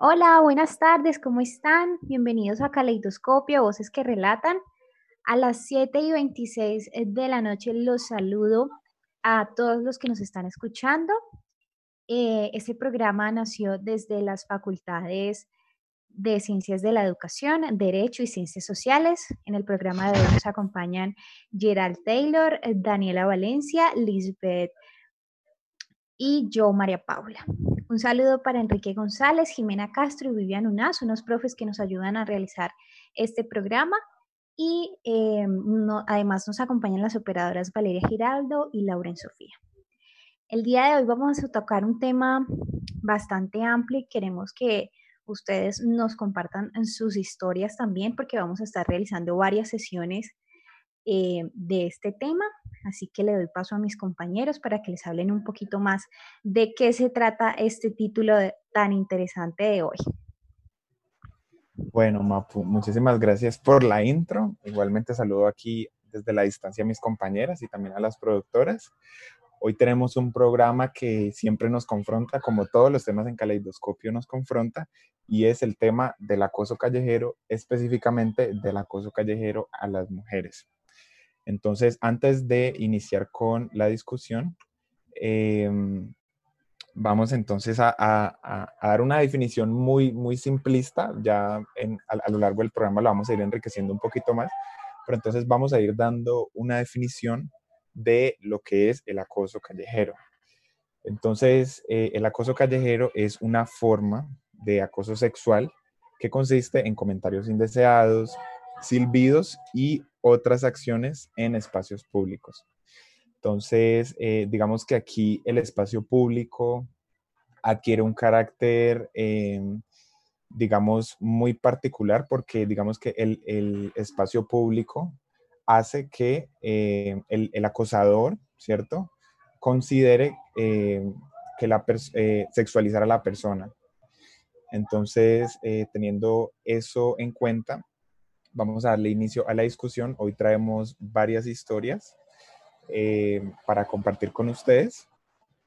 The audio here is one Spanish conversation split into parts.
Hola, buenas tardes, ¿cómo están? Bienvenidos a Caleidoscopio, Voces que Relatan. A las 7 y 26 de la noche los saludo a todos los que nos están escuchando. Eh, este programa nació desde las facultades de Ciencias de la Educación, Derecho y Ciencias Sociales. En el programa de hoy nos acompañan Gerald Taylor, Daniela Valencia, Lisbeth y yo, María Paula. Un saludo para Enrique González, Jimena Castro y Vivian Unaz, unos profes que nos ayudan a realizar este programa. Y eh, además nos acompañan las operadoras Valeria Giraldo y Lauren Sofía. El día de hoy vamos a tocar un tema bastante amplio y queremos que ustedes nos compartan sus historias también porque vamos a estar realizando varias sesiones eh, de este tema. Así que le doy paso a mis compañeros para que les hablen un poquito más de qué se trata este título tan interesante de hoy. Bueno, Mapu, muchísimas gracias por la intro. Igualmente saludo aquí desde la distancia a mis compañeras y también a las productoras. Hoy tenemos un programa que siempre nos confronta, como todos los temas en Caleidoscopio nos confronta, y es el tema del acoso callejero, específicamente del acoso callejero a las mujeres. Entonces, antes de iniciar con la discusión, em, vamos entonces a, dar una definición muy, muy simplista. Ya a, lo largo del programa lo vamos a ir enriqueciendo un poquito más, pero entonces vamos a ir dando una definición de lo que es el acoso callejero. Entonces, eh, el acoso callejero es una forma de acoso sexual que consiste en comentarios indeseados, silbidos y otras acciones en espacios públicos. Entonces, eh, digamos que aquí el espacio público adquiere un carácter, em, digamos, muy particular porque digamos que el, espacio público hace que em, el, acosador, ¿cierto? Considere em, que la eh, sexualizar a la persona. Entonces, eh, teniendo eso en cuenta, vamos a darle inicio a la discusión. Hoy traemos varias historias eh, para compartir con ustedes.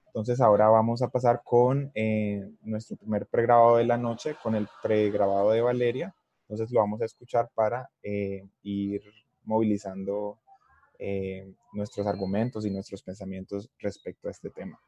Entonces ahora vamos a pasar con eh, nuestro primer pregrabado de la noche, con el pregrabado de Valeria. Entonces lo vamos a escuchar para eh, ir movilizando nuestros argumentos y nuestros pensamientos respecto a este tema.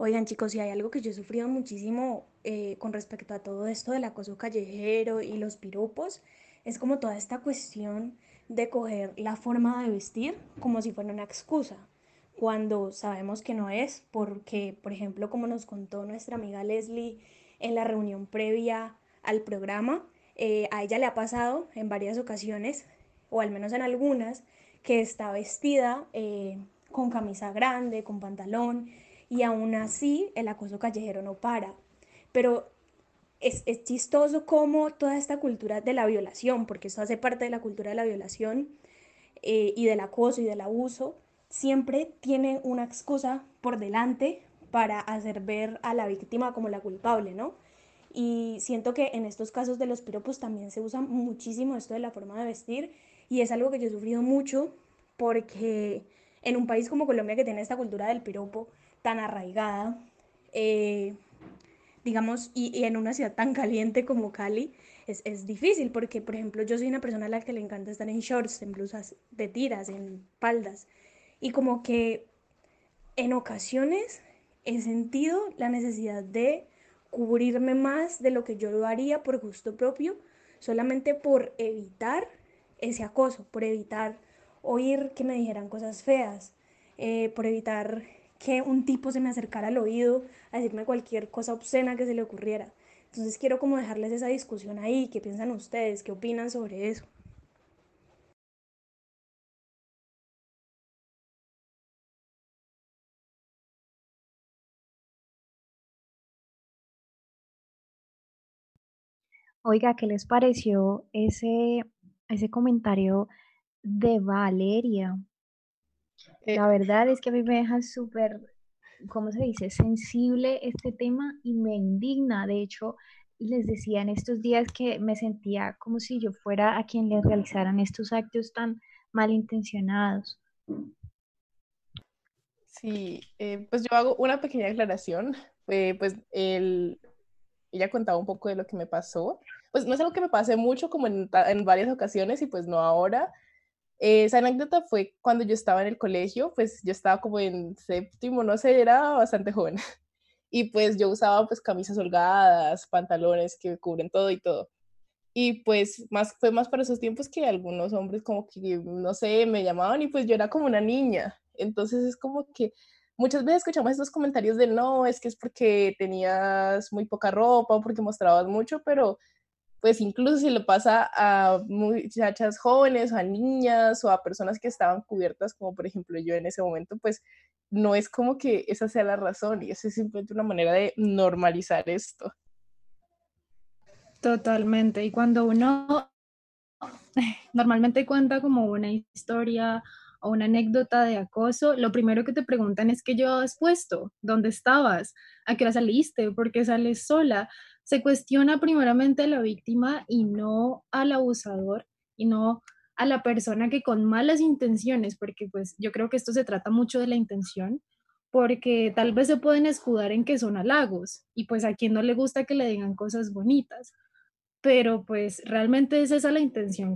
Oigan chicos, si hay algo que yo he sufrido muchísimo eh, con respecto a todo esto del acoso callejero y los piropos, es como toda esta cuestión de coger la forma de vestir como si fuera una excusa, cuando sabemos que no es, porque, por ejemplo, como nos contó nuestra amiga Leslie en la reunión previa al programa, eh, a ella le ha pasado en varias ocasiones, o al menos en algunas, que está vestida eh, con camisa grande, con pantalón, y aún así el acoso callejero no para. Pero es, chistoso cómo toda esta cultura de la violación, porque esto hace parte de la cultura de la violación eh, y del acoso y del abuso, siempre tiene una excusa por delante para hacer ver a la víctima como la culpable, ¿no? Y siento que en estos casos de los piropos también se usa muchísimo esto de la forma de vestir y es algo que yo he sufrido mucho porque en un país como Colombia que tiene esta cultura del piropo, tan arraigada, eh, digamos, y, en una ciudad tan caliente como Cali, es, es, difícil porque, por ejemplo, yo soy una persona a la que le encanta estar en shorts, en blusas de tiras, en faldas. Y como que en ocasiones he sentido la necesidad de cubrirme más de lo que yo lo haría por gusto propio, solamente por evitar ese acoso, por evitar oír que me dijeran cosas feas, eh, por evitar que un tipo se me acercara al oído a decirme cualquier cosa obscena que se le ocurriera. Entonces quiero como dejarles esa discusión ahí, qué piensan ustedes, qué opinan sobre eso. Oiga, ¿qué les pareció ese, ese comentario de Valeria? La verdad es que a mí me deja súper, ¿cómo se dice?, sensible este tema y me indigna. De hecho, les decía en estos días que me sentía como si yo fuera a quien le realizaran estos actos tan malintencionados. Sí, eh, pues yo hago una pequeña aclaración. Eh, pues el, ella contaba un poco de lo que me pasó. Pues no es algo que me pase mucho como en varias ocasiones y pues no ahora. Eh, esa anécdota fue cuando yo estaba en el colegio, pues yo estaba como en séptimo, no sé, era bastante joven. Y pues yo usaba pues camisas holgadas, pantalones que cubren todo y todo. Y pues más, fue más para esos tiempos que algunos hombres como que, no sé, me llamaban y pues yo era como una niña. Entonces es como que muchas veces escuchamos estos comentarios de no, es que es porque tenías muy poca ropa o porque mostrabas mucho, pero pues incluso si le pasa a muchachas jóvenes o a niñas o a personas que estaban cubiertas, como por ejemplo yo en ese momento, pues no es como que esa sea la razón y esa es simplemente una manera de normalizar esto. Totalmente. Y cuando uno normalmente cuenta como una historia o una anécdota de acoso, lo primero que te preguntan es qué llevabas puesto, dónde estabas, a qué hora saliste, por qué sales sola. Se cuestiona primeramente a la víctima y no al abusador y no a la persona que con malas intenciones, porque pues yo creo que esto se trata mucho de la intención, porque tal vez se pueden escudar en que son halagos y pues a quien no le gusta que le digan cosas bonitas, pero pues realmente es esa la intención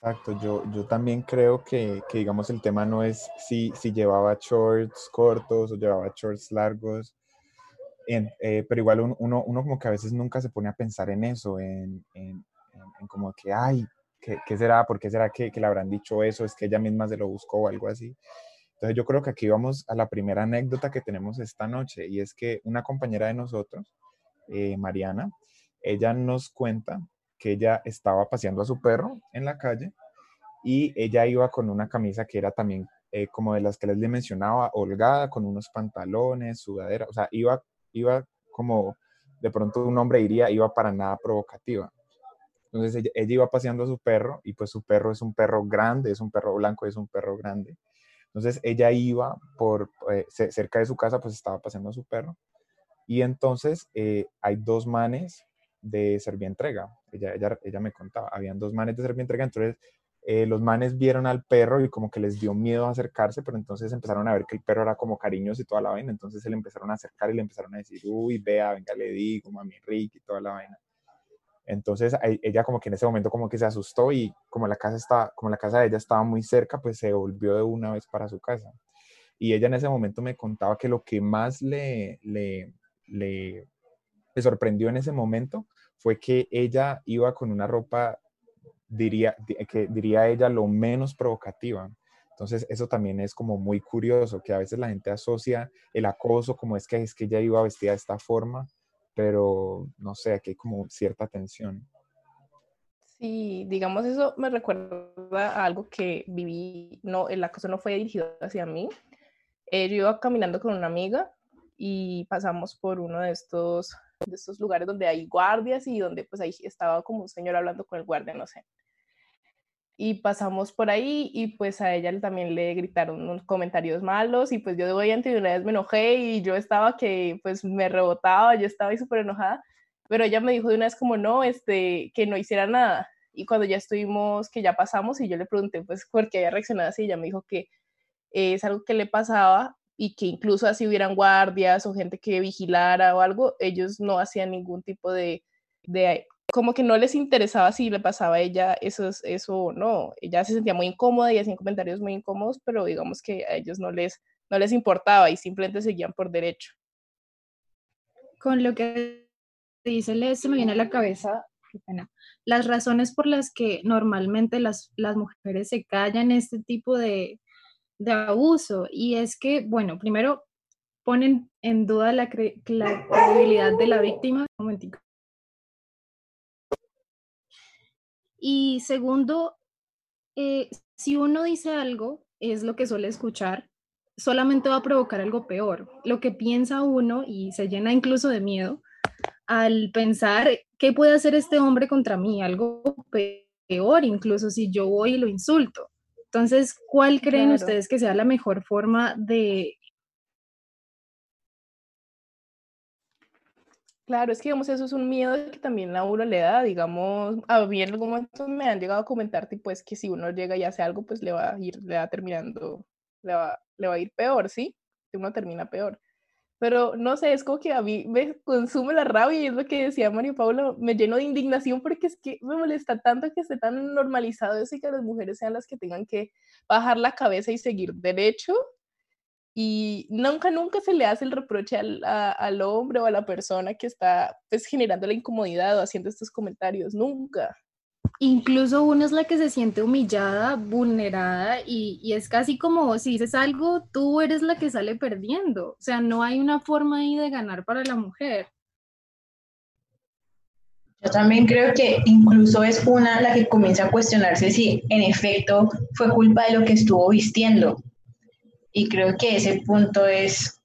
Exacto, yo, yo también creo que, que, digamos, el tema no es si, si llevaba shorts cortos o llevaba shorts largos, eh, pero igual uno, uno, como que a veces nunca se pone a pensar en eso, en, en, como que, ay, ¿qué, ¿qué, será? ¿Por qué será que, que, le habrán dicho eso? ¿Es que ella misma se lo buscó o algo así? Entonces yo creo que aquí vamos a la primera anécdota que tenemos esta noche y es que una compañera de nosotros, eh, Mariana, ella nos cuenta que ella estaba paseando a su perro en la calle y ella iba con una camisa que era también eh, como de las que les le mencionaba, holgada, con unos pantalones, sudadera, o sea, iba, iba como de pronto un hombre diría, iba para nada provocativa. Entonces ella, iba paseando a su perro y pues su perro es un perro grande, es un perro blanco, es un perro grande. Entonces ella iba por eh, cerca de su casa, pues estaba paseando a su perro. Y entonces eh, hay dos manes de Servientrega. Ella, ella, ella me contaba, habían dos manes de Servientrega, entonces eh, los manes vieron al perro y como que les dio miedo acercarse, pero entonces empezaron a ver que el perro era como cariñoso y toda la vaina, entonces se le empezaron a acercar y le empezaron a decir, uy, vea, venga, le digo, mami Ricky y toda la vaina. Entonces ella como que en ese momento como que se asustó y como la casa está, como la casa de ella estaba muy cerca, pues se volvió de una vez para su casa. Y ella en ese momento me contaba que lo que más le, le, le sorprendió en ese momento fue que ella iba con una ropa, diría, que diría ella, lo menos provocativa. Entonces, eso también es como muy curioso, que a veces la gente asocia el acoso como es que es que ella iba vestida de esta forma, pero no sé, aquí hay como cierta tensión. Sí, digamos, eso me recuerda a algo que viví, no, el acoso no fue dirigido hacia mí. Eh, yo iba caminando con una amiga y pasamos por uno de estos de estos lugares donde hay guardias y donde pues ahí estaba como un señor hablando con el guardia, no sé. Y pasamos por ahí y pues a ella también le gritaron unos comentarios malos y pues yo de obviamente de una vez me enojé y yo estaba que pues me rebotaba, yo estaba ahí súper enojada, pero ella me dijo de una vez como no, este, que no hiciera nada. Y cuando ya estuvimos, que ya pasamos y yo le pregunté pues por qué había reaccionado así, ella me dijo que es algo que le pasaba y que incluso así hubieran guardias o gente que vigilara o algo, ellos no hacían ningún tipo de, de como que no les interesaba si le pasaba a ella eso, eso o no. Ella se sentía muy incómoda y hacían comentarios muy incómodos, pero digamos que a ellos no les, no les importaba y simplemente seguían por derecho. Con lo que dice Les, se me viene a la cabeza las razones por las que normalmente las, las mujeres se callan este tipo de, de abuso. Y es que, bueno, primero ponen en duda la, credibilidad de la víctima. Momentico. Y segundo, eh, si uno dice algo, es lo que suele escuchar, solamente va a provocar algo peor. Lo que piensa uno y se llena incluso de miedo al pensar qué puede hacer este hombre contra mí, algo peor, incluso si yo voy y lo insulto. Entonces, ¿cuál creen ustedes que sea la mejor forma de... Claro, es que digamos, eso es un miedo que también a uno le da, digamos, a mí en algún momento me han llegado a comentar, tipo, es que si uno llega y hace algo, pues le va a ir, le va terminando, le va, le va a ir peor, ¿sí? Uno termina peor. Pero no sé, es como que a mí me consume la rabia y es lo que decía María Paula, me lleno de indignación porque es que me molesta tanto que esté tan normalizado eso y que las mujeres sean las que tengan que bajar la cabeza y seguir derecho. Y nunca, nunca se le hace el reproche al, al hombre o a la persona que está pues, generando la incomodidad o haciendo estos comentarios, nunca incluso uno es la que se siente humillada, vulnerada y, es casi como si dices algo, tú eres la que sale perdiendo. O sea, no hay una forma ahí de ganar para la mujer. Yo también creo que incluso es una la que comienza a cuestionarse si en efecto fue culpa de lo que estuvo vistiendo. Y creo que ese punto es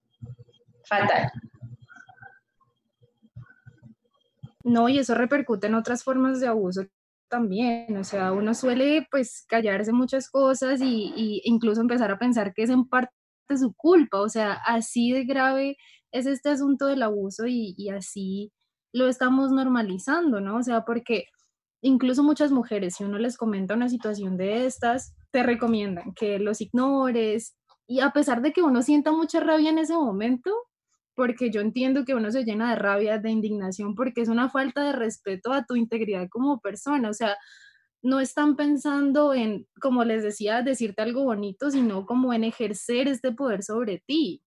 fatal. No, y eso repercute en otras formas de abuso también, o sea, uno suele pues callarse muchas cosas y, incluso empezar a pensar que es en parte su culpa, o sea, así de grave es este asunto del abuso y, y así lo estamos normalizando, ¿no? O sea, porque incluso muchas mujeres, si uno les comenta una situación de estas, te recomiendan que los ignores y a pesar de que uno sienta mucha rabia en ese momento, porque yo entiendo que uno se llena de rabia, de indignación, porque es una falta de respeto a tu integridad como persona. O sea, no están pensando en, como les decía, decirte algo bonito, sino como en ejercer este poder sobre ti.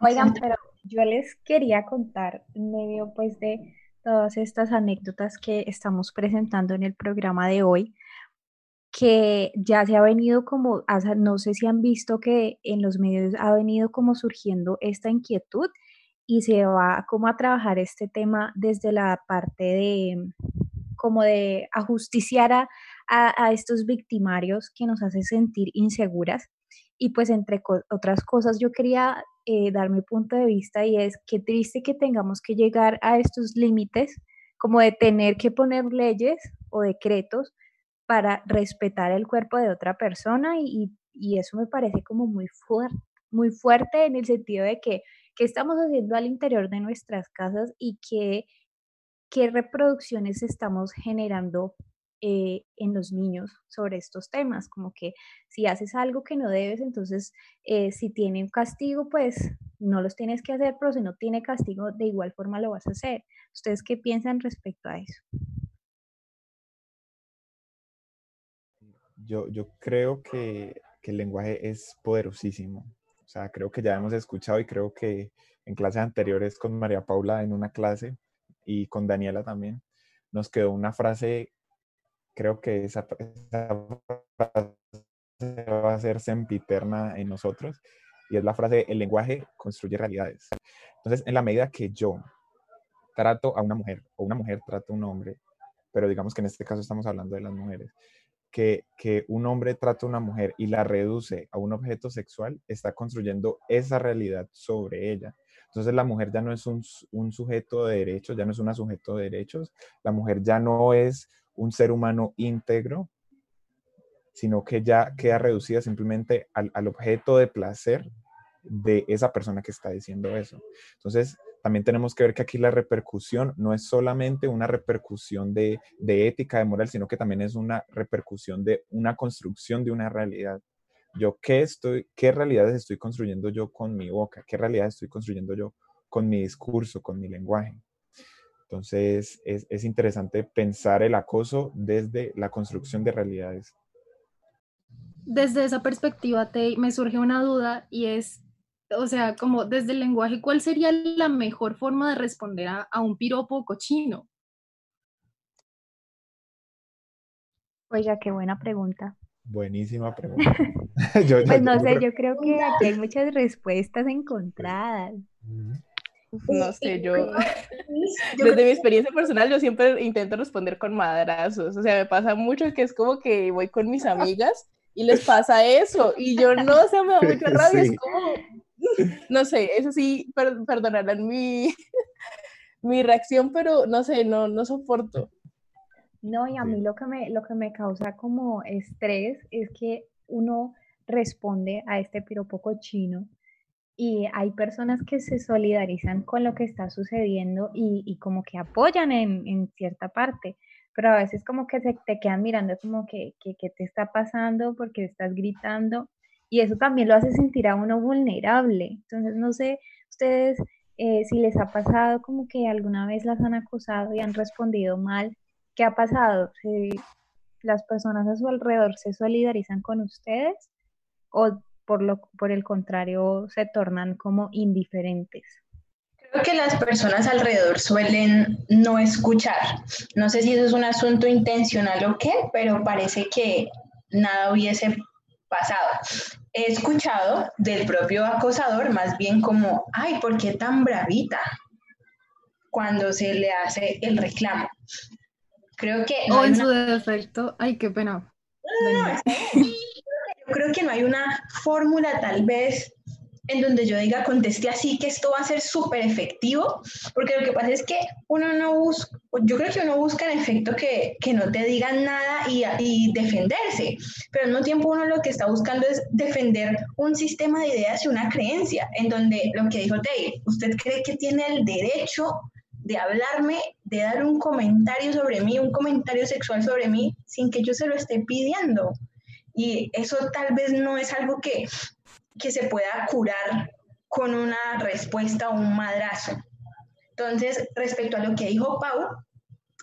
Oigan, pero yo les quería contar en medio pues de todas estas anécdotas que estamos presentando en el programa de hoy, que ya se ha venido como, no sé si han visto que en los medios ha venido como surgiendo esta inquietud y se va como a trabajar este tema desde la parte de como de ajusticiar a, a, estos victimarios que nos hace sentir inseguras. Y pues entre otras cosas yo quería eh, dar mi punto de vista y es que triste que tengamos que llegar a estos límites como de tener que poner leyes o decretos para respetar el cuerpo de otra persona y, eso me parece como muy, fuerte muy fuerte en el sentido de que qué estamos haciendo al interior de nuestras casas y qué, qué reproducciones estamos generando eh, en los niños sobre estos temas, como que si haces algo que no debes, entonces eh, si tiene un castigo, pues no los tienes que hacer, pero si no tiene castigo, de igual forma lo vas a hacer. ¿Ustedes qué piensan respecto a eso? Yo, creo que, el lenguaje es poderosísimo. O sea, creo que ya hemos escuchado y creo que en clases anteriores con María Paula en una clase y con Daniela también, nos quedó una frase, creo que esa, frase va a ser sempiterna en nosotros, y es la frase, el lenguaje construye realidades. Entonces, en la medida que yo trato a una mujer o una mujer trata a un hombre, pero digamos que en este caso estamos hablando de las mujeres, que, un hombre trata a una mujer y la reduce a un objeto sexual, está construyendo esa realidad sobre ella. Entonces la mujer ya no es un, sujeto de derechos, ya no es una sujeto de derechos, la mujer ya no es un ser humano íntegro, sino que ya queda reducida simplemente al, al objeto de placer de esa persona que está diciendo eso. Entonces, también tenemos que ver que aquí la repercusión no es solamente una repercusión de, ética, de moral, sino que también es una repercusión de una construcción de una realidad, yo qué estoy, qué realidades estoy construyendo yo con mi boca, qué realidades estoy construyendo yo con mi discurso, con mi lenguaje. Entonces, es, es interesante pensar el acoso desde la construcción de realidades. Desde esa perspectiva, te, me surge una duda y es, o sea, como desde el lenguaje, ¿cuál sería la mejor forma de responder a, a un piropo cochino? Oiga, qué buena pregunta. Buenísima pregunta. yo, pues no sé, yo creo que aquí hay muchas respuestas encontradas. No sé, yo desde mi experiencia personal yo siempre intento responder con madrazos, o sea, me pasa mucho que es como que voy con mis amigas y les pasa eso y yo no, o sea, me da mucha rabia, es como, no sé, eso sí, perdonarán mi, mi reacción, pero no sé, no, no soporto. No, y a mí lo que me, lo que me causa como estrés es que uno responde a este piropo cochino y hay personas que se solidarizan con lo que está sucediendo y, como que apoyan en, cierta parte, pero a veces como que se te quedan mirando como que, que, te está pasando porque estás gritando y eso también lo hace sentir a uno vulnerable. Entonces, no sé, ustedes eh, si les ha pasado como que alguna vez las han acusado y han respondido mal, ¿qué ha pasado? Las personas a su alrededor se solidarizan con ustedes o por, lo, por el contrario se tornan como indiferentes. Creo que las personas alrededor suelen no escuchar. No sé si eso es un asunto intencional o qué, pero parece que nada hubiese pasado. He escuchado del propio acosador más bien como, ay, ¿por qué tan bravita? Cuando se le hace el reclamo. Creo que... o en su defecto, ay, qué pena. Yo creo que no hay una fórmula tal vez en donde yo diga conteste así que esto va a ser súper efectivo, porque lo que pasa es que uno no busca, yo creo que uno busca en efecto que, que no te digan nada y, y, defenderse, pero al mismo tiempo uno lo que está buscando es defender un sistema de ideas y una creencia, en donde lo que dijo Dave, usted cree que tiene el derecho de hablarme, de dar un comentario sobre mí, un comentario sexual sobre mí, sin que yo se lo esté pidiendo. Y eso tal vez no es algo que, que se pueda curar con una respuesta o un madrazo. Entonces, respecto a lo que dijo Pau,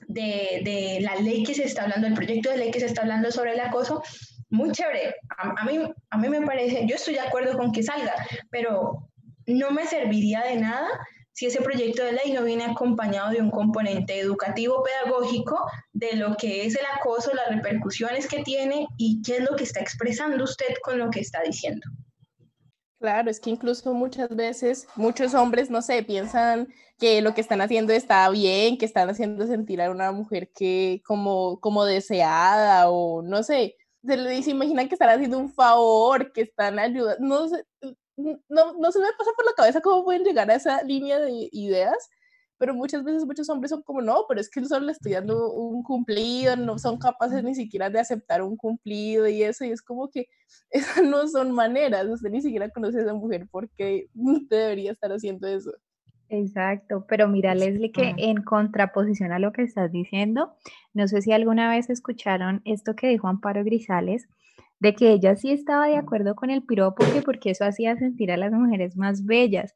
de, de, la ley que se está hablando, el proyecto de ley que se está hablando sobre el acoso, muy chévere. A, a, mí, a mí me parece, yo estoy de acuerdo con que salga, pero no me serviría de nada si ese proyecto de ley no viene acompañado de un componente educativo pedagógico de lo que es el acoso, las repercusiones que tiene y qué es lo que está expresando usted con lo que está diciendo. Claro, es que incluso muchas veces muchos hombres, no sé, piensan que lo que están haciendo está bien, que están haciendo sentir a una mujer que como, como deseada o no sé, se, se imaginan que están haciendo un favor, que están ayudando, no sé, no, no se me pasa por la cabeza cómo pueden llegar a esa línea de ideas, pero muchas veces muchos hombres son como, no, pero es que solo le estoy dando un cumplido, no son capaces ni siquiera de aceptar un cumplido y eso, y es como que esas no son maneras, usted ni siquiera conoce a esa mujer porque usted debería estar haciendo eso. Exacto, pero mira Leslie que en contraposición a lo que estás diciendo, no sé si alguna vez escucharon esto que dijo Amparo Grisales, de que ella sí estaba de acuerdo con el piropo, porque eso hacía sentir a las mujeres más bellas.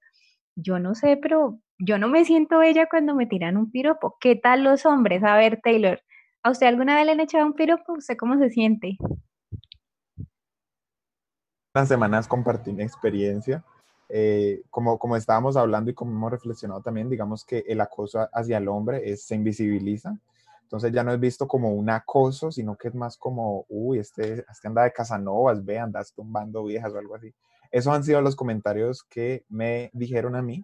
Yo no sé, pero yo no me siento bella cuando me tiran un piropo. ¿Qué tal los hombres? A ver, Taylor, ¿a usted alguna vez le han echado un piropo? ¿Usted cómo se siente? Las semanas compartí mi experiencia. Eh, como, como estábamos hablando y como hemos reflexionado también, digamos que el acoso hacia el hombre es, se invisibiliza entonces ya no es visto como un acoso, sino que es más como, uy, este, este anda de Casanovas, ve, andas tumbando viejas o algo así. Esos han sido los comentarios que me dijeron a mí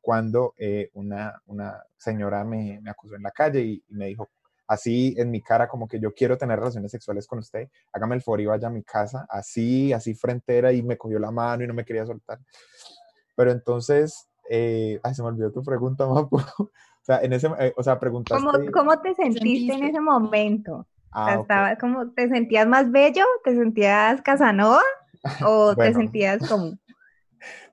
cuando eh, una, una, señora me, me, acusó en la calle y, me dijo así en mi cara como que yo quiero tener relaciones sexuales con usted, hágame el favor y vaya a mi casa, así, así frentera y me cogió la mano y no me quería soltar. Pero entonces, eh, ay, se me olvidó tu pregunta, Mapu. O sea, en ese, eh, o sea, preguntaste... ¿Cómo, ¿Cómo, te sentiste en ese momento? Ah, estaba, como, ¿Te sentías más bello? ¿Te sentías Casanova? ¿O te sentías como...?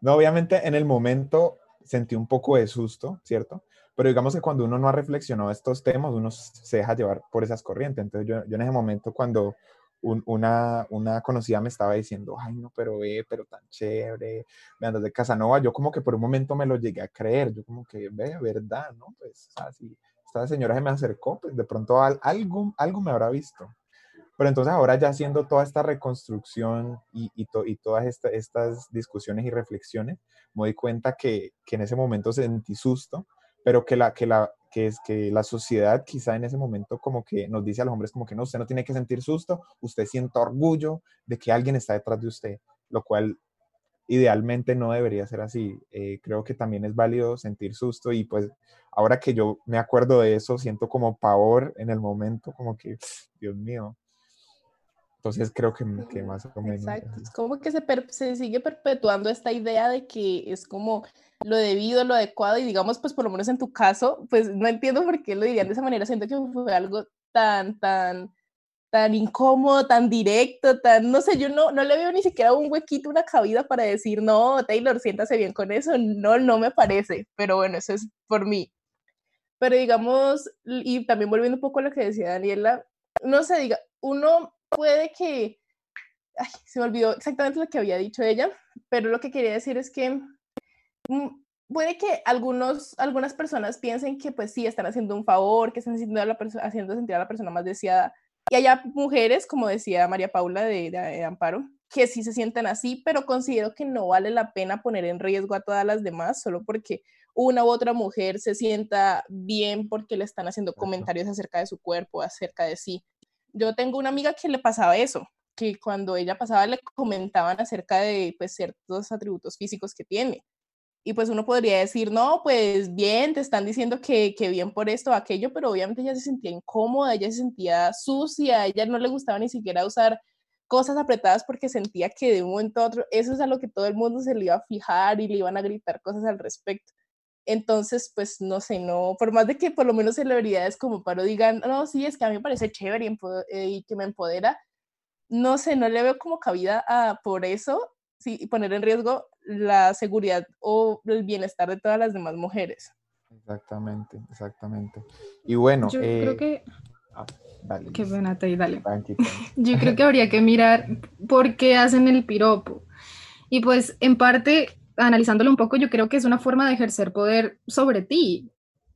No, obviamente en el momento sentí un poco de susto, ¿cierto? Pero digamos que cuando uno no ha reflexionado estos temas, uno se deja llevar por esas corrientes. Entonces yo, yo en ese momento cuando, una, una conocida me estaba diciendo, ay, no, pero ve, pero tan chévere, me andas de Casanova. Yo como que por un momento me lo llegué a creer, yo como que, ve, verdad, ¿no? Pues así, esta señora se me acercó, pues de pronto algo, algo me habrá visto. Pero entonces ahora ya haciendo toda esta reconstrucción y, y, y todas estas discusiones y reflexiones, me doy cuenta que, que, en ese momento sentí susto, pero que la, que, la, que, es, que la sociedad quizá en ese momento como que nos dice a los hombres como que no, usted no tiene que sentir susto, usted siente orgullo de que alguien está detrás de usted, lo cual idealmente no debería ser así. Eh, creo que también es válido sentir susto y pues ahora que yo me acuerdo de eso, siento como pavor en el momento, como que, Dios mío, entonces creo que, que más o menos. Exacto. Es como que se, se, sigue perpetuando esta idea de que es como lo debido, lo adecuado, y digamos, pues por lo menos en tu caso, pues no entiendo por qué lo dirían de esa manera. Siento que fue algo tan, tan, tan incómodo, tan directo, tan, no sé, yo no, no le veo ni siquiera un huequito, una cabida para decir, no, Taylor, siéntase bien con eso. No, no me parece. Pero bueno, eso es por mí. Pero digamos, y también volviendo un poco a lo que decía Daniela, no sé, diga, uno puede que, ay, se me olvidó exactamente lo que había dicho ella, pero lo que quería decir es que mm, puede que algunos, algunas personas piensen que pues sí, están haciendo un favor, que están haciendo, a la haciendo sentir a la persona más deseada. Y haya mujeres, como decía María Paula de, de, Amparo, que sí se sienten así, pero considero que no vale la pena poner en riesgo a todas las demás solo porque una u otra mujer se sienta bien porque le están haciendo comentarios acerca de su cuerpo, acerca de sí yo tengo una amiga que le pasaba eso, que cuando ella pasaba le comentaban acerca de pues, ciertos atributos físicos que tiene. Y pues uno podría decir, no, pues bien, te están diciendo que, que bien por esto o aquello, pero obviamente ella se sentía incómoda, ella se sentía sucia, a ella no le gustaba ni siquiera usar cosas apretadas porque sentía que de un momento a otro eso es a lo que todo el mundo se le iba a fijar y le iban a gritar cosas al respecto. Entonces, pues no sé, no, por más de que por lo menos celebridades como Paro digan, no, sí, es que a mí me parece chévere y, eh, que me empodera, no sé, no le veo como cabida a por eso, sí, poner en riesgo la seguridad o el bienestar de todas las demás mujeres. Exactamente, exactamente. Y bueno, yo creo eh, que... Ah, dale, Qué pena, te dale. Yo creo que habría que mirar por qué hacen el piropo. Y pues en parte analizándolo un poco, yo creo que es una forma de ejercer poder sobre ti.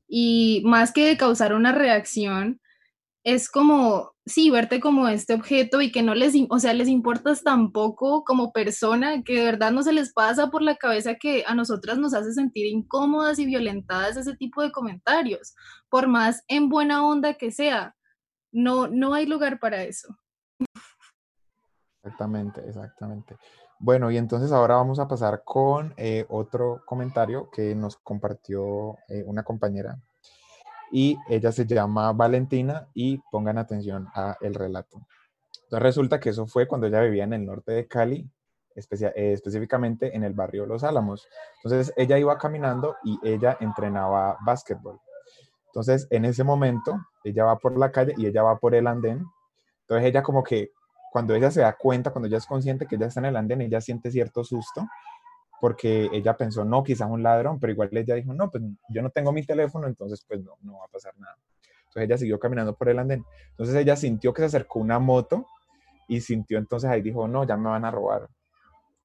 Y más que de causar una reacción, es como, sí, verte como este objeto y que no les, o sea, les importas tampoco como persona, que de verdad no se les pasa por la cabeza que a nosotras nos hace sentir incómodas y violentadas ese tipo de comentarios, por más en buena onda que sea. No, no hay lugar para eso. Exactamente, exactamente. Bueno, y entonces ahora vamos a pasar con eh, otro comentario que nos compartió eh, una compañera y ella se llama Valentina y pongan atención a el relato. Entonces resulta que eso fue cuando ella vivía en el norte de Cali, eh, específicamente en el barrio Los Álamos. Entonces ella iba caminando y ella entrenaba básquetbol. Entonces en ese momento ella va por la calle y ella va por el andén. Entonces ella como que cuando ella se da cuenta, cuando ella es consciente que ella está en el andén, ella siente cierto susto porque ella pensó, no, quizás un ladrón, pero igual ella dijo, no, pues yo no tengo mi teléfono, entonces pues no, no va a pasar nada. Entonces ella siguió caminando por el andén. Entonces ella sintió que se acercó una moto y sintió entonces ahí dijo, no, ya me van a robar.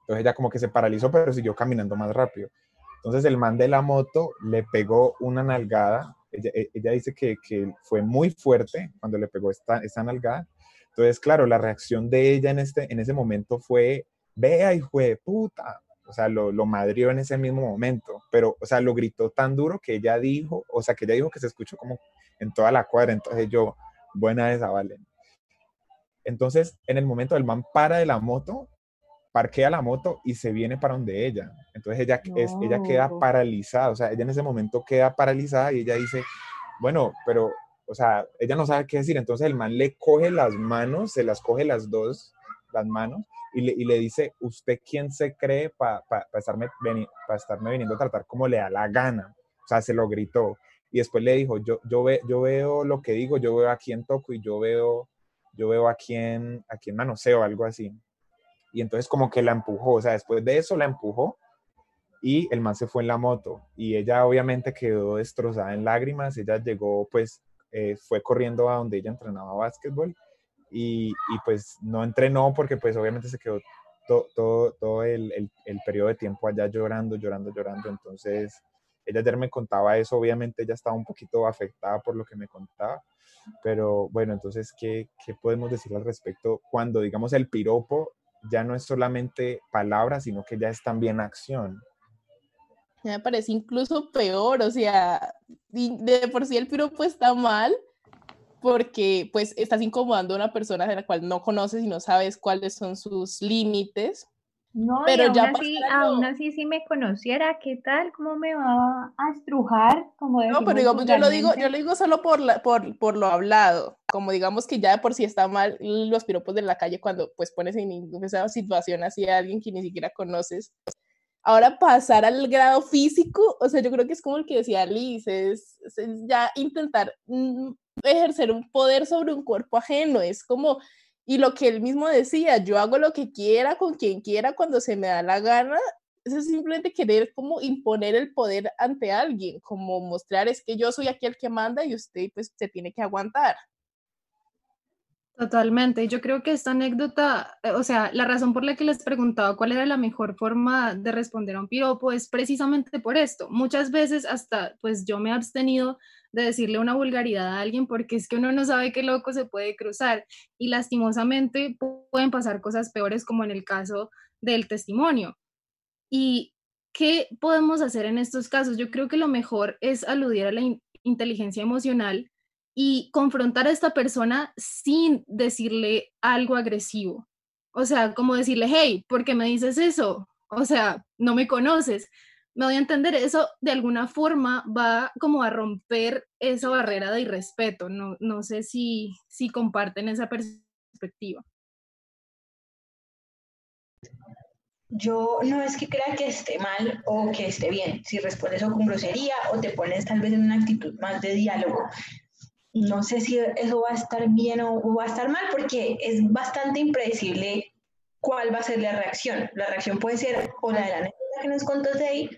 Entonces ella como que se paralizó, pero siguió caminando más rápido. Entonces el man de la moto le pegó una nalgada. Ella, e, ella dice que, que, fue muy fuerte cuando le pegó esta, esta nalgada entonces, claro, la reacción de ella en, este, en ese momento fue, vea, hijo de puta. O sea, lo, lo madrió en ese mismo momento, pero, o sea, lo gritó tan duro que ella dijo, o sea, que ella dijo que se escuchó como en toda la cuadra. Entonces yo, buena esa, Valen. Entonces, en el momento el man para de la moto, parquea la moto y se viene para donde ella. Entonces ella, es, ella queda paralizada, o sea, ella en ese momento queda paralizada y ella dice, bueno, pero o sea, ella no sabe qué decir, entonces el man le coge las manos, se las coge las dos, las manos, y le, y le dice, ¿usted quién se cree para estarme, estarme viniendo a tratar como le da la gana? O sea, se lo gritó. Y después le dijo, yo, yo, ve, yo veo lo que digo, yo veo a quién toco y yo veo, yo veo a quién, a quién manoseo, algo así. Y entonces como que la empujó, o sea, después de eso la empujó y el man se fue en la moto y ella obviamente quedó destrozada en lágrimas, ella llegó pues eh, fue corriendo a donde ella entrenaba básquetbol y, y, pues no entrenó porque pues obviamente se quedó todo, todo el, el, el, periodo de tiempo allá llorando, llorando, llorando. Entonces, ella ayer me contaba eso, obviamente ella estaba un poquito afectada por lo que me contaba, pero bueno, entonces, ¿qué, qué podemos decir al respecto cuando, digamos, el piropo ya no es solamente palabras, sino que ya es también acción? Me parece incluso peor, o sea, de por sí el piropo está mal, porque pues estás incomodando a una persona de la cual no conoces y no sabes cuáles son sus límites. No, pero y aún, ya así, aún así, si me conociera, ¿qué tal? ¿Cómo me va a estrujar? Como no, pero digamos, yo lo digo, yo lo digo solo por, la, por, por lo hablado, como digamos que ya de por sí está mal los piropos de la calle cuando pues pones en esa situación así a alguien que ni siquiera conoces. Ahora pasar al grado físico, o sea, yo creo que es como el que decía Liz, es, ya intentar mm, ejercer un poder sobre un cuerpo ajeno, es como, y lo que él mismo decía, yo hago lo que quiera con quien quiera cuando se me da la gana, eso es simplemente querer como imponer el poder ante alguien, como mostrar es que yo soy aquí el que manda y usted pues se tiene que aguantar. Totalmente. Yo creo que esta anécdota, eh, o sea, la razón por la que les preguntaba cuál era la mejor forma de responder a un piropo es precisamente por esto. Muchas veces hasta, pues yo me he abstenido de decirle una vulgaridad a alguien porque es que uno no sabe qué loco se puede cruzar y lastimosamente pueden pasar cosas peores como en el caso del testimonio. ¿Y qué podemos hacer en estos casos? Yo creo que lo mejor es aludir a la inteligencia emocional y confrontar a esta persona sin decirle algo agresivo. O sea, como decirle, hey, ¿por qué me dices eso? O sea, no me conoces. Me voy a entender, eso de alguna forma va como a romper esa barrera de irrespeto. No, no sé si, si comparten esa perspectiva. Yo no es que crea que esté mal o que esté bien, si respondes o con grosería o te pones tal vez en una actitud más de diálogo no sé si eso va a estar bien o, va a estar mal porque es bastante impredecible cuál va a ser la reacción. La reacción puede ser o la de la anécdota que nos contó ahí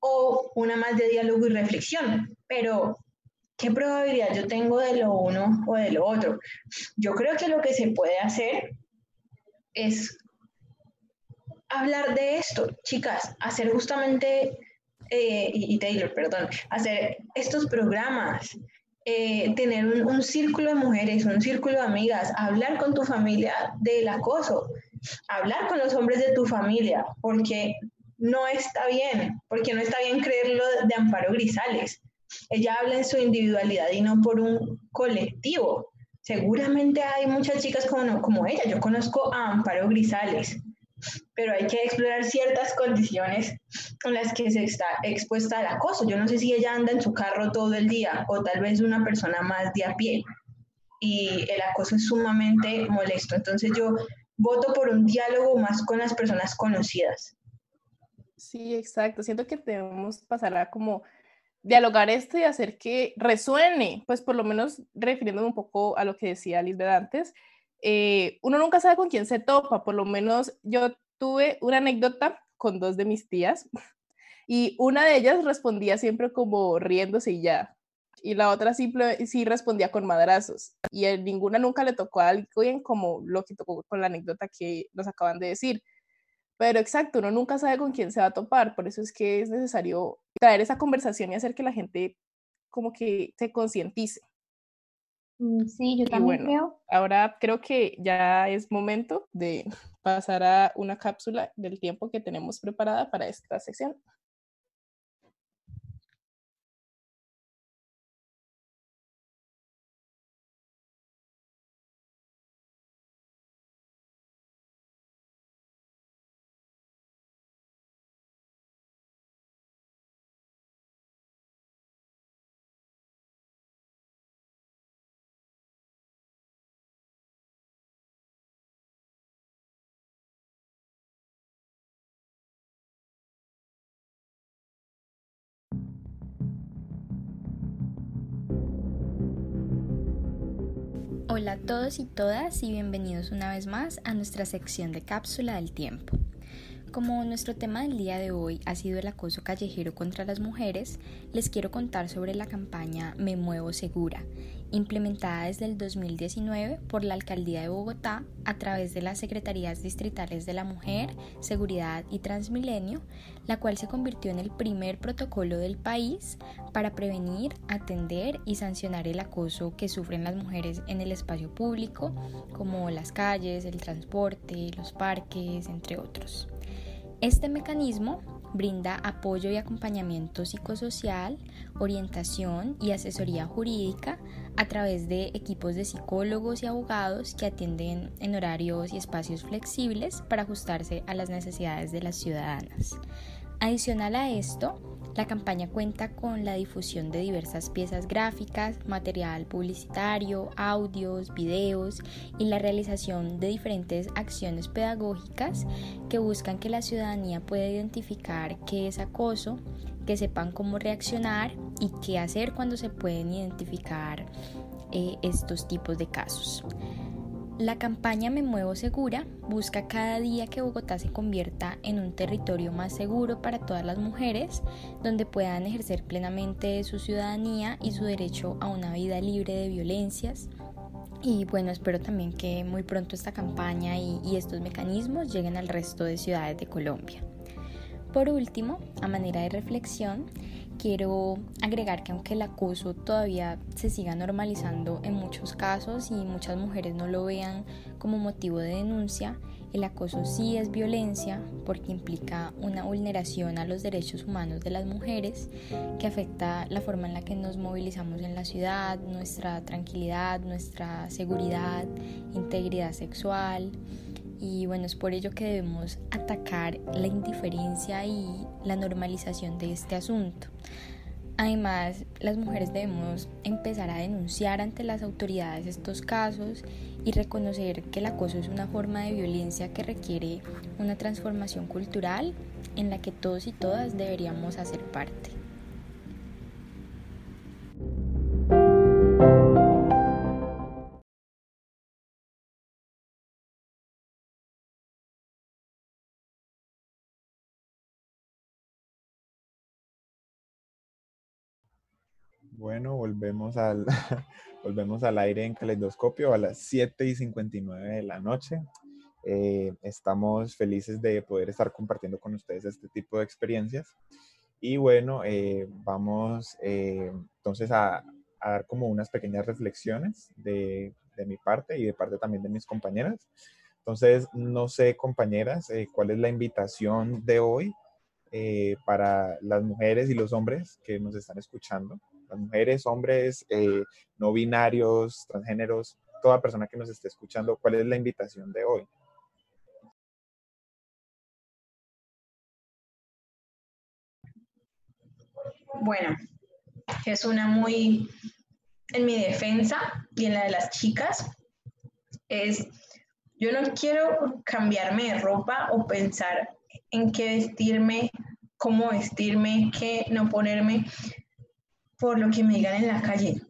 o una más de diálogo y reflexión. Pero, ¿qué probabilidad yo tengo de lo uno o de lo otro? Yo creo que lo que se puede hacer es hablar de esto, chicas, hacer justamente, eh, y Taylor, perdón, hacer estos programas, eh, tener un, círculo de mujeres, un círculo de amigas, hablar con tu familia del acoso, hablar con los hombres de tu familia, porque no está bien, porque no está bien creerlo de Amparo Grisales. Ella habla en su individualidad y no por un colectivo. Seguramente hay muchas chicas como, como ella. Yo conozco a Amparo Grisales pero hay que explorar ciertas condiciones en las que se está expuesta al acoso. Yo no sé si ella anda en su carro todo el día o tal vez una persona más de a pie y el acoso es sumamente molesto. Entonces yo voto por un diálogo más con las personas conocidas. Sí, exacto. Siento que debemos pasar a como dialogar esto y hacer que resuene, pues por lo menos refiriéndome un poco a lo que decía Lisbeth antes, eh, uno nunca sabe con quién se topa, por lo menos yo tuve una anécdota con dos de mis tías y una de ellas respondía siempre como riéndose y ya, y la otra simple, sí respondía con madrazos y a ninguna nunca le tocó a alguien como lo que tocó con la anécdota que nos acaban de decir. Pero exacto, uno nunca sabe con quién se va a topar, por eso es que es necesario traer esa conversación y hacer que la gente como que se concientice. Mm, sí, yo también creo. Ahora creo que ya es momento de pasar a una cápsula del tiempo que tenemos preparada para esta sección. Hola a todos y todas y bienvenidos una vez más a nuestra sección de cápsula del tiempo. Como nuestro tema del día de hoy ha sido el acoso callejero contra las mujeres, les quiero contar sobre la campaña Me Muevo Segura, implementada desde el 2019 por la Alcaldía de Bogotá a través de las Secretarías Distritales de la Mujer, Seguridad y Transmilenio, la cual se convirtió en el primer protocolo del país para prevenir, atender y sancionar el acoso que sufren las mujeres en el espacio público, como las calles, el transporte, los parques, entre otros. Este mecanismo brinda apoyo y acompañamiento psicosocial, orientación y asesoría jurídica a través de equipos de psicólogos y abogados que atienden en horarios y espacios flexibles para ajustarse a las necesidades de las ciudadanas. Adicional a esto, la campaña cuenta con la difusión de diversas piezas gráficas, material publicitario, audios, videos y la realización de diferentes acciones pedagógicas que buscan que la ciudadanía pueda identificar qué es acoso, que sepan cómo reaccionar y qué hacer cuando se pueden identificar eh, estos tipos de casos. La campaña Me Muevo Segura busca cada día que Bogotá se convierta en un territorio más seguro para todas las mujeres, donde puedan ejercer plenamente su ciudadanía y su derecho a una vida libre de violencias. Y bueno, espero también que muy pronto esta campaña y, estos mecanismos lleguen al resto de ciudades de Colombia. Por último, a manera de reflexión, quiero agregar que aunque el acoso todavía se siga normalizando en muchos casos y muchas mujeres no lo vean como motivo de denuncia, el acoso sí es violencia porque implica una vulneración a los derechos humanos de las mujeres que afecta la forma en la que nos movilizamos en la ciudad, nuestra tranquilidad, nuestra seguridad, integridad sexual. Y bueno, es por ello que debemos atacar la indiferencia y la normalización de este asunto. Además, las mujeres debemos empezar a denunciar ante las autoridades estos casos y reconocer que el acoso es una forma de violencia que requiere una transformación cultural en la que todos y todas deberíamos hacer parte. Bueno, volvemos al, volvemos al aire en caleidoscopio a las 7 y 59 de la noche. Eh, estamos felices de poder estar compartiendo con ustedes este tipo de experiencias. Y bueno, eh, vamos eh, entonces a, a, dar como unas pequeñas reflexiones de, de, mi parte y de parte también de mis compañeras. Entonces, no sé, compañeras, cuál es la invitación de hoy para las mujeres y los hombres que nos están escuchando mujeres, hombres, eh, no binarios, transgéneros, toda persona que nos esté escuchando, ¿cuál es la invitación de hoy? Bueno, es una muy, en mi defensa y en la de las chicas, es, yo no quiero cambiarme de ropa o pensar en qué vestirme, cómo vestirme, qué no ponerme, por lo que me digan en la calle.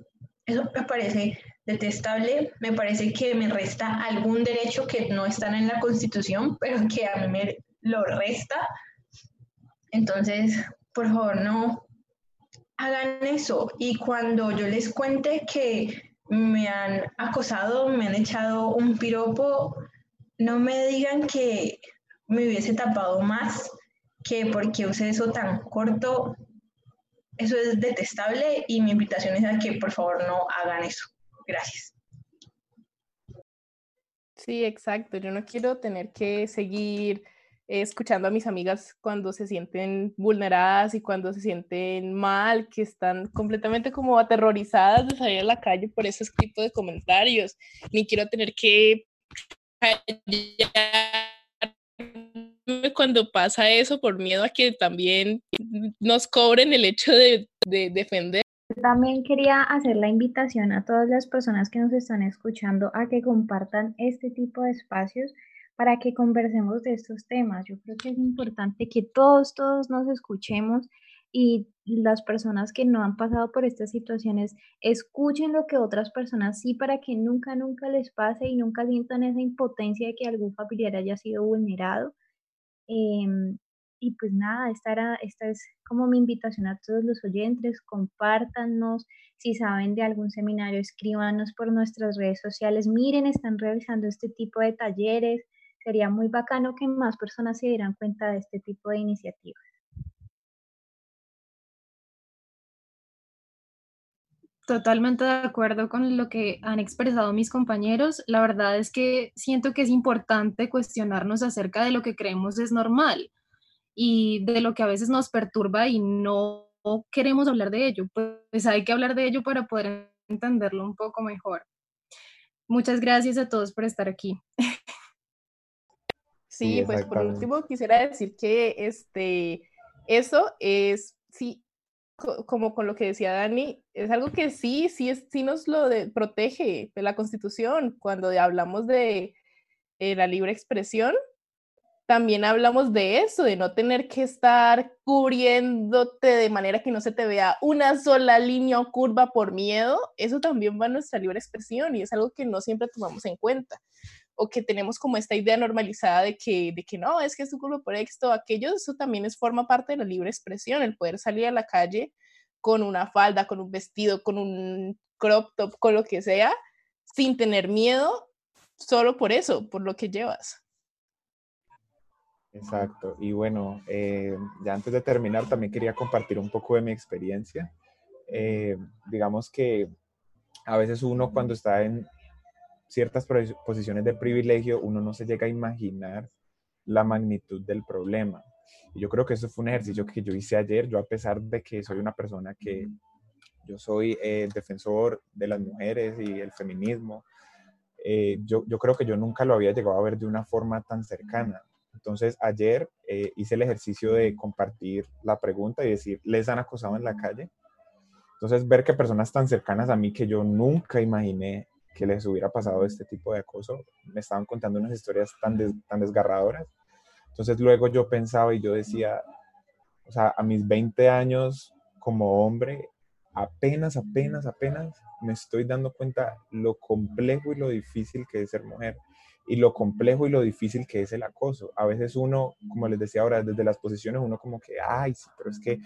Eso me parece detestable, me parece que me resta algún derecho que no están en la Constitución, pero que a mí me lo resta. Entonces, por favor, no hagan eso. Y cuando yo les cuente que me han acosado, me han echado un piropo, no me digan que me hubiese tapado más, que porque usé eso tan corto, eso es detestable y mi invitación es a que por favor no hagan eso. Gracias. Sí, exacto. Yo no quiero tener que seguir escuchando a mis amigas cuando se sienten vulneradas y cuando se sienten mal, que están completamente como aterrorizadas de salir a la calle por ese tipo de comentarios. Ni quiero tener que cuando pasa eso por miedo a que también nos cobren el hecho de, de defender. También quería hacer la invitación a todas las personas que nos están escuchando a que compartan este tipo de espacios para que conversemos de estos temas. Yo creo que es importante que todos, todos nos escuchemos y las personas que no han pasado por estas situaciones escuchen lo que otras personas sí para que nunca, nunca les pase y nunca sientan esa impotencia de que algún familiar haya sido vulnerado Em, y pues nada, esta, era, esta es como mi invitación a todos los oyentes, compártanos, si saben de algún seminario, escríbanos por nuestras redes sociales, miren, están realizando este tipo de talleres, sería muy bacano que más personas se dieran cuenta de este tipo de iniciativas. Totalmente de acuerdo con lo que han expresado mis compañeros. La verdad es que siento que es importante cuestionarnos acerca de lo que creemos es normal y de lo que a veces nos perturba y no queremos hablar de ello. Pues hay que hablar de ello para poder entenderlo un poco mejor. Muchas gracias a todos por estar aquí. Sí, pues por último quisiera decir que este, eso es, sí, como con lo que decía Dani, es algo que sí, sí, es, sí nos lo protege la Constitución. Cuando hablamos de eh, la libre expresión, también hablamos de eso, de no tener que estar cubriéndote de manera que no se te vea una sola línea o curva por miedo. Eso también va a nuestra libre expresión y es algo que no siempre tomamos en cuenta o que tenemos como esta idea normalizada de que, de que no, es que es un culpa por esto, aquello, eso también es, forma parte de la libre expresión, el poder salir a la calle con una falda, con un vestido, con un crop top, con lo que sea, sin tener miedo, solo por eso, por lo que llevas. Exacto. Y bueno, eh, ya antes de terminar, también quería compartir un poco de mi experiencia. Eh, digamos que a veces uno cuando está en ciertas posiciones de privilegio, uno no se llega a imaginar la magnitud del problema. Y yo creo que eso fue un ejercicio que yo hice ayer. Yo a pesar de que soy una persona que yo soy eh, defensor de las mujeres y el feminismo, yo, yo creo que yo nunca lo había llegado a ver de una forma tan cercana entonces, ayer eh, hice el ejercicio de compartir la pregunta y decir, ¿les han acosado en la calle? Entonces, ver que personas tan cercanas a mí que yo nunca imaginé que les hubiera pasado este tipo de acoso, me estaban contando unas historias tan, tan desgarradoras. Entonces, luego yo pensaba y yo decía, o sea, a mis 20 años como hombre, apenas, apenas, apenas me estoy dando cuenta lo complejo y lo difícil que es ser mujer y lo complejo y lo difícil que es el acoso. A veces uno, como les decía ahora, desde las posiciones uno como que, ay, sí, pero es que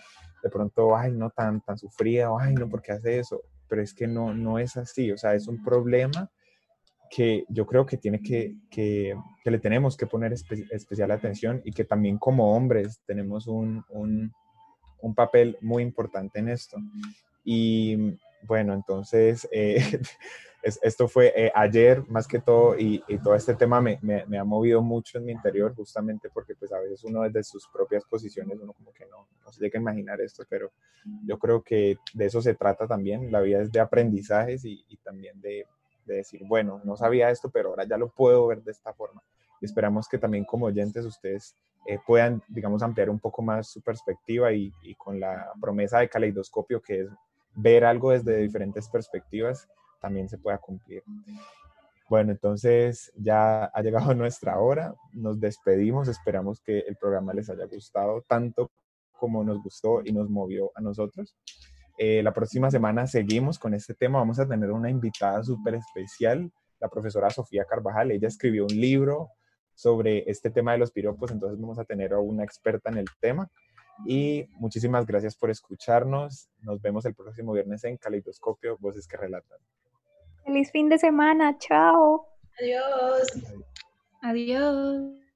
de pronto, ay, no tan, tan sufrida, o ay, no, ¿por qué hace eso? Pero es que no, no es así, o sea, es un problema que yo creo que tiene que, que, le tenemos que poner especial atención y que también como hombres tenemos un, un, un papel muy importante en esto. Y bueno, entonces, eh, esto fue eh, ayer más que todo y, todo este tema me, me, ha movido mucho en mi interior justamente porque pues a veces uno desde sus propias posiciones uno como que no, no se llega a imaginar esto, pero yo creo que de eso se trata también, la vida es de aprendizajes y, también de, de, decir, bueno, no sabía esto, pero ahora ya lo puedo ver de esta forma. Y esperamos que también como oyentes ustedes eh, puedan, digamos, ampliar un poco más su perspectiva y, y con la promesa de caleidoscopio que es ver algo desde diferentes perspectivas también se pueda cumplir. Bueno, entonces ya ha llegado nuestra hora, nos despedimos, esperamos que el programa les haya gustado tanto como nos gustó y nos movió a nosotros. Eh, la próxima semana seguimos con este tema, vamos a tener una invitada súper especial, la profesora Sofía Carvajal, ella escribió un libro sobre este tema de los piropos, entonces vamos a tener a una experta en el tema. Y muchísimas gracias por escucharnos. Nos vemos el próximo viernes en Caleidoscopio, Voces que Relatan. Feliz fin de semana, chao. Adiós. Adiós.